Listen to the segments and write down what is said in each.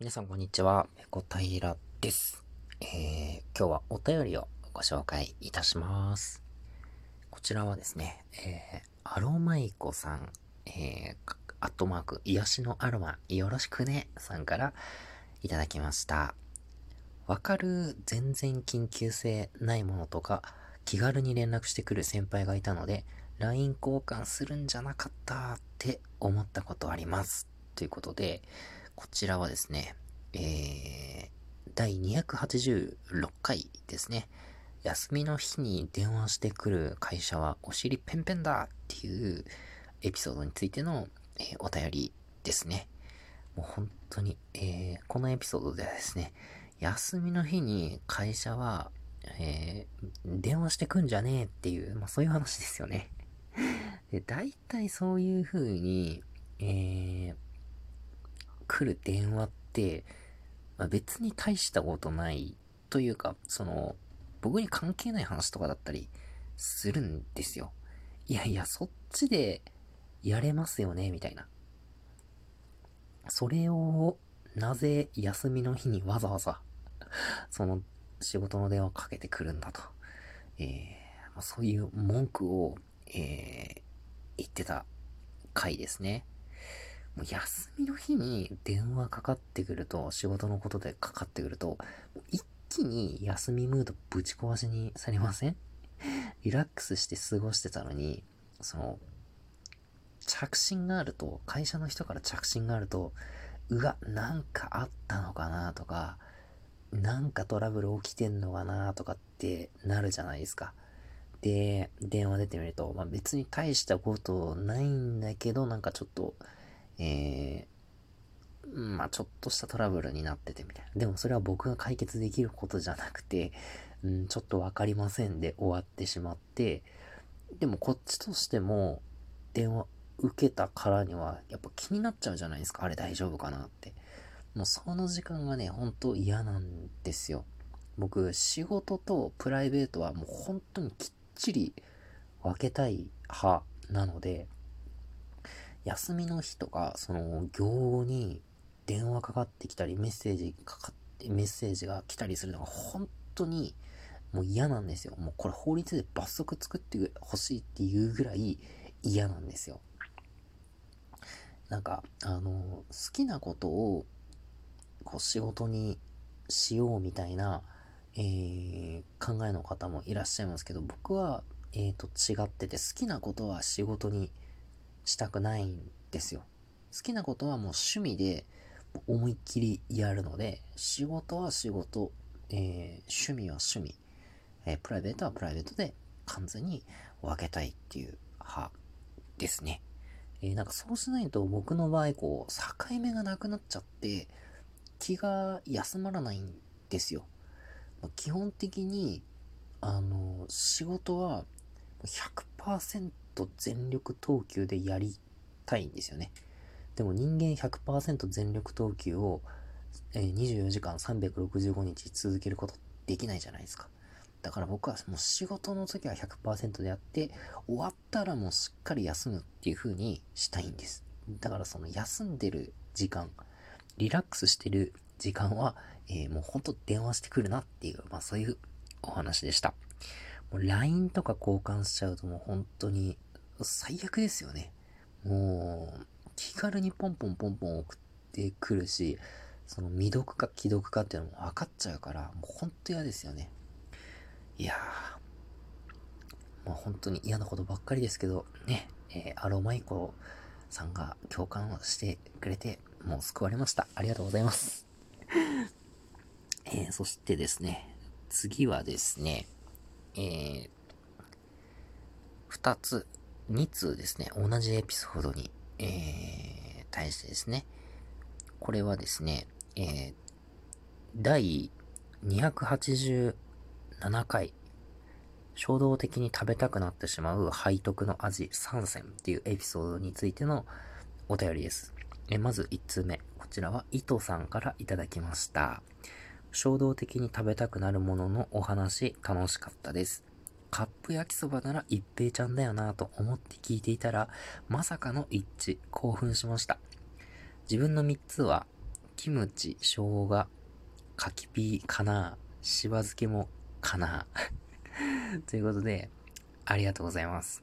皆さんこんにちは、ペコ平です。えー、今日はお便りをご紹介いたします。こちらはですね、えー、アロマイコさん、えー、アットマーク、癒しのアロマ、よろしくね、さんからいただきました。わかる全然緊急性ないものとか、気軽に連絡してくる先輩がいたので、LINE 交換するんじゃなかったって思ったことあります。ということで、こちらはですね、えー、第286回ですね。休みの日に電話してくる会社はお尻ペンペンだっていうエピソードについての、えー、お便りですね。もう本当に、えー、このエピソードではですね、休みの日に会社は、えー、電話してくんじゃねえっていう、まあそういう話ですよね。で、大体そういう風に、えー、来る電話って、まあ、別に大したことないというか、その、僕に関係ない話とかだったりするんですよ。いやいや、そっちでやれますよね、みたいな。それを、なぜ休みの日にわざわざ、その仕事の電話かけてくるんだと。えー、そういう文句を、えー、言ってた回ですね。もう休みの日に電話かかってくると、仕事のことでかかってくると、一気に休みムードぶち壊しにされません？リラックスして過ごしてたのに、その、着信があると、会社の人から着信があると、うわ、なんかあったのかなとか、なんかトラブル起きてんのかなとかってなるじゃないですか。で、電話出てみると、まあ、別に大したことないんだけど、なんかちょっと、えー、まあちょっとしたトラブルになっててみたいな。でもそれは僕が解決できることじゃなくて、うん、ちょっとわかりませんで終わってしまって、でもこっちとしても電話受けたからにはやっぱ気になっちゃうじゃないですか。あれ大丈夫かなって。もうその時間がね、ほんと嫌なんですよ。僕、仕事とプライベートはもう本当にきっちり分けたい派なので、休みの日とか、その、行に電話かかってきたり、メッセージかかって、メッセージが来たりするのが本当にもう嫌なんですよ。もうこれ法律で罰則作ってほしいっていうぐらい嫌なんですよ。なんか、あの、好きなことを、こう仕事にしようみたいな、えー、考えの方もいらっしゃいますけど、僕は、えっ、ー、と、違ってて、好きなことは仕事にしたくないんですよ。好きなことはもう趣味で思いっきりやるので、仕事は仕事、えー、趣味は趣味、えー、プライベートはプライベートで完全に分けたいっていう派ですね。えー、なんかそうしないと僕の場合こう、境目がなくなっちゃって、気が休まらないんですよ。基本的に、あの、仕事は100%と全力投球でやりたいんですよね。でも人間100%全力投球を、24時間365日続けることできないじゃないですか。だから僕はもう仕事の時は100%でやって、終わったらもうしっかり休むっていう風にしたいんです。だからその休んでる時間、リラックスしてる時間は、えー、もうほんと電話してくるなっていう、まあそういうお話でした。もう LINE とか交換しちゃうともう本当に最悪ですよね。もう、気軽にポンポンポンポン送ってくるし、その未読か既読かっていうのも分かっちゃうから、もう本当嫌ですよね。いやー、もう本当に嫌なことばっかりですけど、ね、えー、アロマイコさんが共感をしてくれて、もう救われました。ありがとうございます。えー、そしてですね、次はですね、えー、二つ2通ですね、同じエピソードに、えー、対してですね、これはですね、えー、第287回、衝動的に食べたくなってしまう背徳の味3選っていうエピソードについてのお便りです。えまず1通目。こちらは糸さんからいただきました。衝動的に食べたくなるもののお話楽しかったです。カップ焼きそばなら一平ちゃんだよなぁと思って聞いていたら、まさかの一致、興奮しました。自分の3つは、キムチ、生姜、柿ピーかな、しば漬けもかな。ということで、ありがとうございます。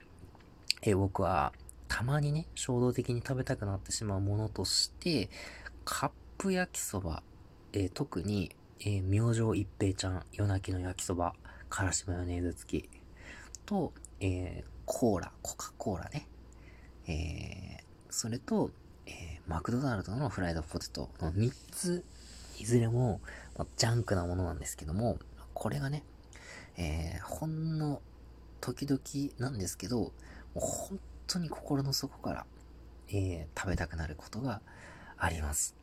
え僕は、たまにね、衝動的に食べたくなってしまうものとして、カップ焼きそば、え、特に、えー、明星一平ちゃん、夜泣きの焼きそば、からしマヨネーズ付き、と、えー、コーラ、コカ・コーラね。えー、それと、えー、マクドナルドのフライドポテトの3つ、いずれも、ま、ジャンクなものなんですけども、これがね、えー、ほんの時々なんですけど、もう本当に心の底から、えー、食べたくなることがあります。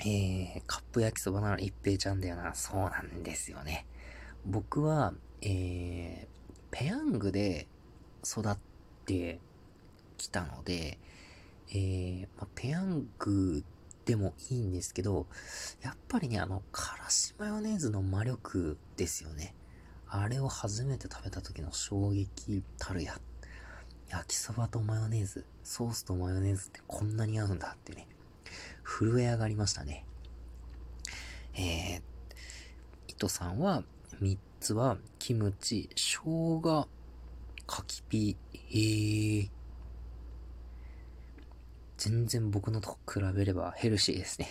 えー、カップ焼きそばなら一平ちゃんだよな。そうなんですよね。僕は、えー、ペヤングで育ってきたので、えー、まあ、ペヤングでもいいんですけど、やっぱりね、あの、からしマヨネーズの魔力ですよね。あれを初めて食べた時の衝撃たるや。焼きそばとマヨネーズ、ソースとマヨネーズってこんなに合うんだってね、震え上がりましたね。えー、糸さんは、3つは、キムチ、生姜、柿ピー、えー、全然僕のと比べればヘルシーですね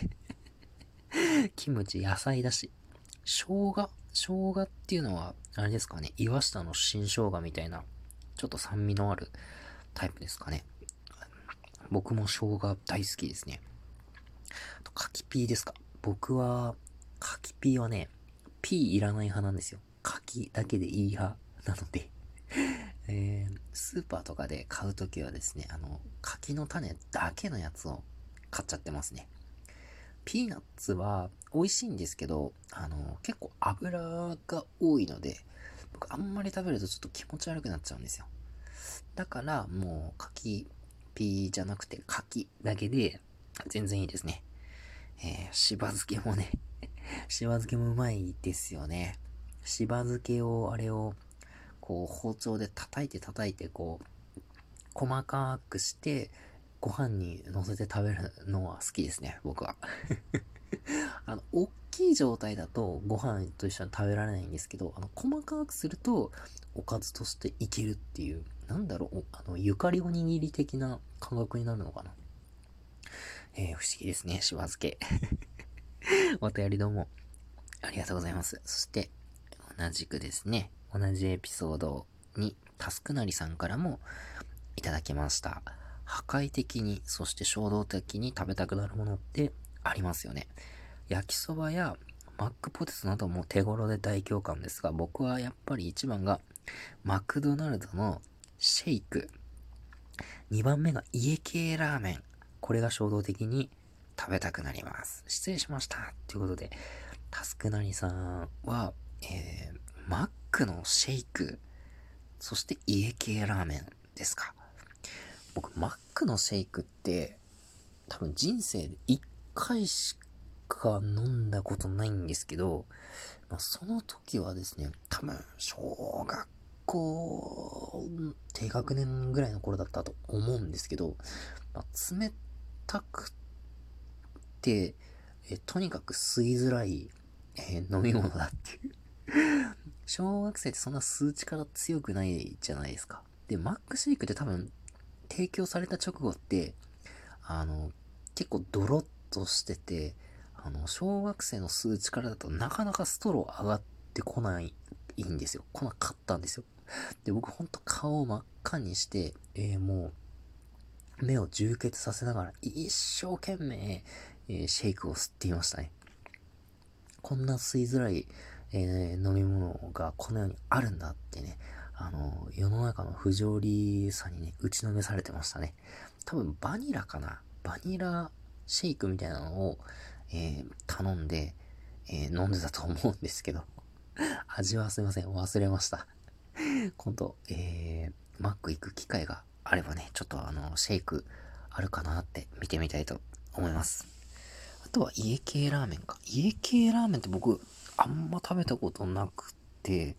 キムチ野菜だし。生姜生姜っていうのは、あれですかね。岩下の新生姜みたいな、ちょっと酸味のあるタイプですかね。僕も生姜大好きですね。あと、柿ピーですか。僕は、柿ピーはね、ピーいらない派なんですよ。柿だけでいい派なので えー、スーパーとかで買うときはですね、あの、柿の種だけのやつを買っちゃってますね。ピーナッツは美味しいんですけど、あの、結構油が多いので、僕あんまり食べるとちょっと気持ち悪くなっちゃうんですよ。だから、もう、柿、ピーじゃなくて柿だけで全然いいですね。えー、しば漬けもね しば漬けもうまいですよね。しば漬けを、あれを、こう、包丁で叩いて叩いて、こう、細かくして、ご飯に乗せて食べるのは好きですね、僕は。あの、大きい状態だとご飯と一緒に食べられないんですけど、あの、細かくするとおかずとしていけるっていう、なんだろう、あの、ゆかりおにぎり的な感覚になるのかな。えー、不思議ですね、しば漬け。お便りどうもありがとうございます。そして、同じくですね、同じエピソードに、タスクなりさんからもいただきました。破壊的に、そして衝動的に食べたくなるものってありますよね。焼きそばやマックポテトなども手頃で大共感ですが、僕はやっぱり一番がマクドナルドのシェイク。2番目が家系ラーメン。これが衝動的に食べたくなります。失礼しました。ということで、タスクナリさんは、えー、マックのシェイク、そして家系ラーメンですか。僕、マックのシェイクって、多分人生で1回しか飲んだことないんですけど、まあ、その時はですね、多分、小学校、低学年ぐらいの頃だったと思うんですけど、まあ、冷たくて、えとにかく吸いづらい、えー、飲み物だっていう 小学生ってそんな数値から強くないじゃないですか。で、マックシェイクって多分、提供された直後って、あの、結構ドロッとしてて、あの、小学生の数値からだとなかなかストロー上がってこないんですよ。来なかったんですよ。で、僕ほんと顔を真っ赤にして、えー、もう、目を充血させながら一生懸命、えー、シェイクを吸っていましたね。こんな吸いづらい、えー、飲み物がこの世にあるんだってね、あの、世の中の不条理さにね、打ちのめされてましたね。多分バニラかな？バニラシェイクみたいなのを、えー、頼んで、えー、飲んでたと思うんですけど、味はすいません、忘れました。今度、えー、マック行く機会があればね、ちょっとあの、シェイクあるかなって見てみたいと思います。あとは家系ラーメンか。家系ラーメンって僕、あんま食べたことなくて、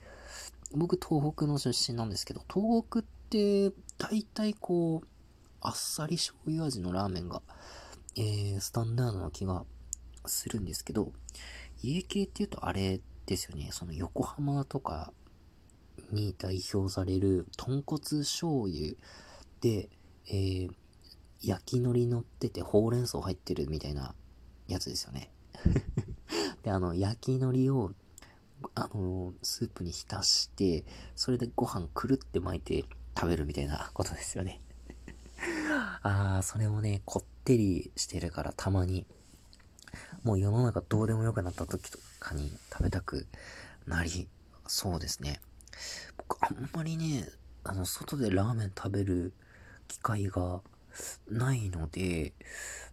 僕東北の出身なんですけど、東北って大体こう、あっさり醤油味のラーメンが、えー、スタンダードな気がするんですけど、家系っていうとあれですよね、その横浜とかに代表される豚骨醤油で、えー、焼き海苔乗っててほうれん草入ってるみたいなやつですよね。で、あの、焼き海苔を、あのスープに浸して、それでご飯くるって巻いて食べるみたいなことですよね。あー、それもね、こってりしてるからたまに、もう世の中どうでもよくなった時とかに食べたくなりそうですね。僕あんまりね、あの、外でラーメン食べる機会がないので、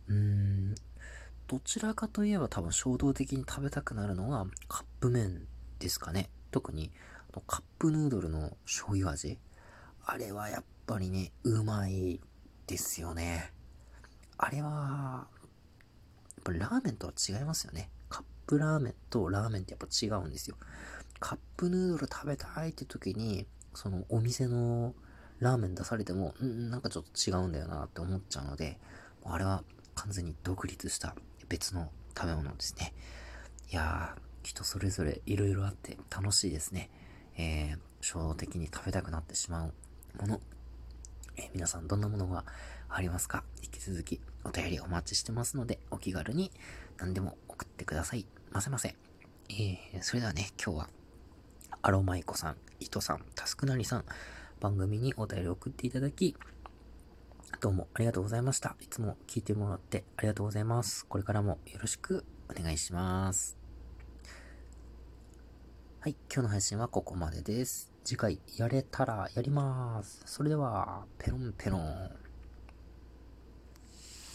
うーん、どちらかといえば多分衝動的に食べたくなるのはカップ麺ですかね。特にカップヌードルの醤油味。あれはやっぱりね、うまいですよね。あれは、やっぱラーメンとは違いますよね。カップラーメンとラーメンってやっぱ違うんですよ。カップヌードル食べたいって時に、そのお店のラーメン出されても、うん、なんかちょっと違うんだよなって思っちゃうので、あれは完全に独立した別の食べ物ですね。いやー、人それぞれ色々あって楽しいですね。えー、衝動的に食べたくなってしまうもの。えー、皆さんどんなものがありますか？引き続きお便りお待ちしてますので、お気軽に何でも送ってください。ませませ。えー、それではね、今日はアロマイコさん、イトさん、タスクナリさん、番組にお便り送っていただき、どうもありがとうございました。いつも聞いてもらってありがとうございます。これからもよろしくお願いします。はい、今日の配信はここまでです。次回やれたらやります。それでは、ペロンペロン。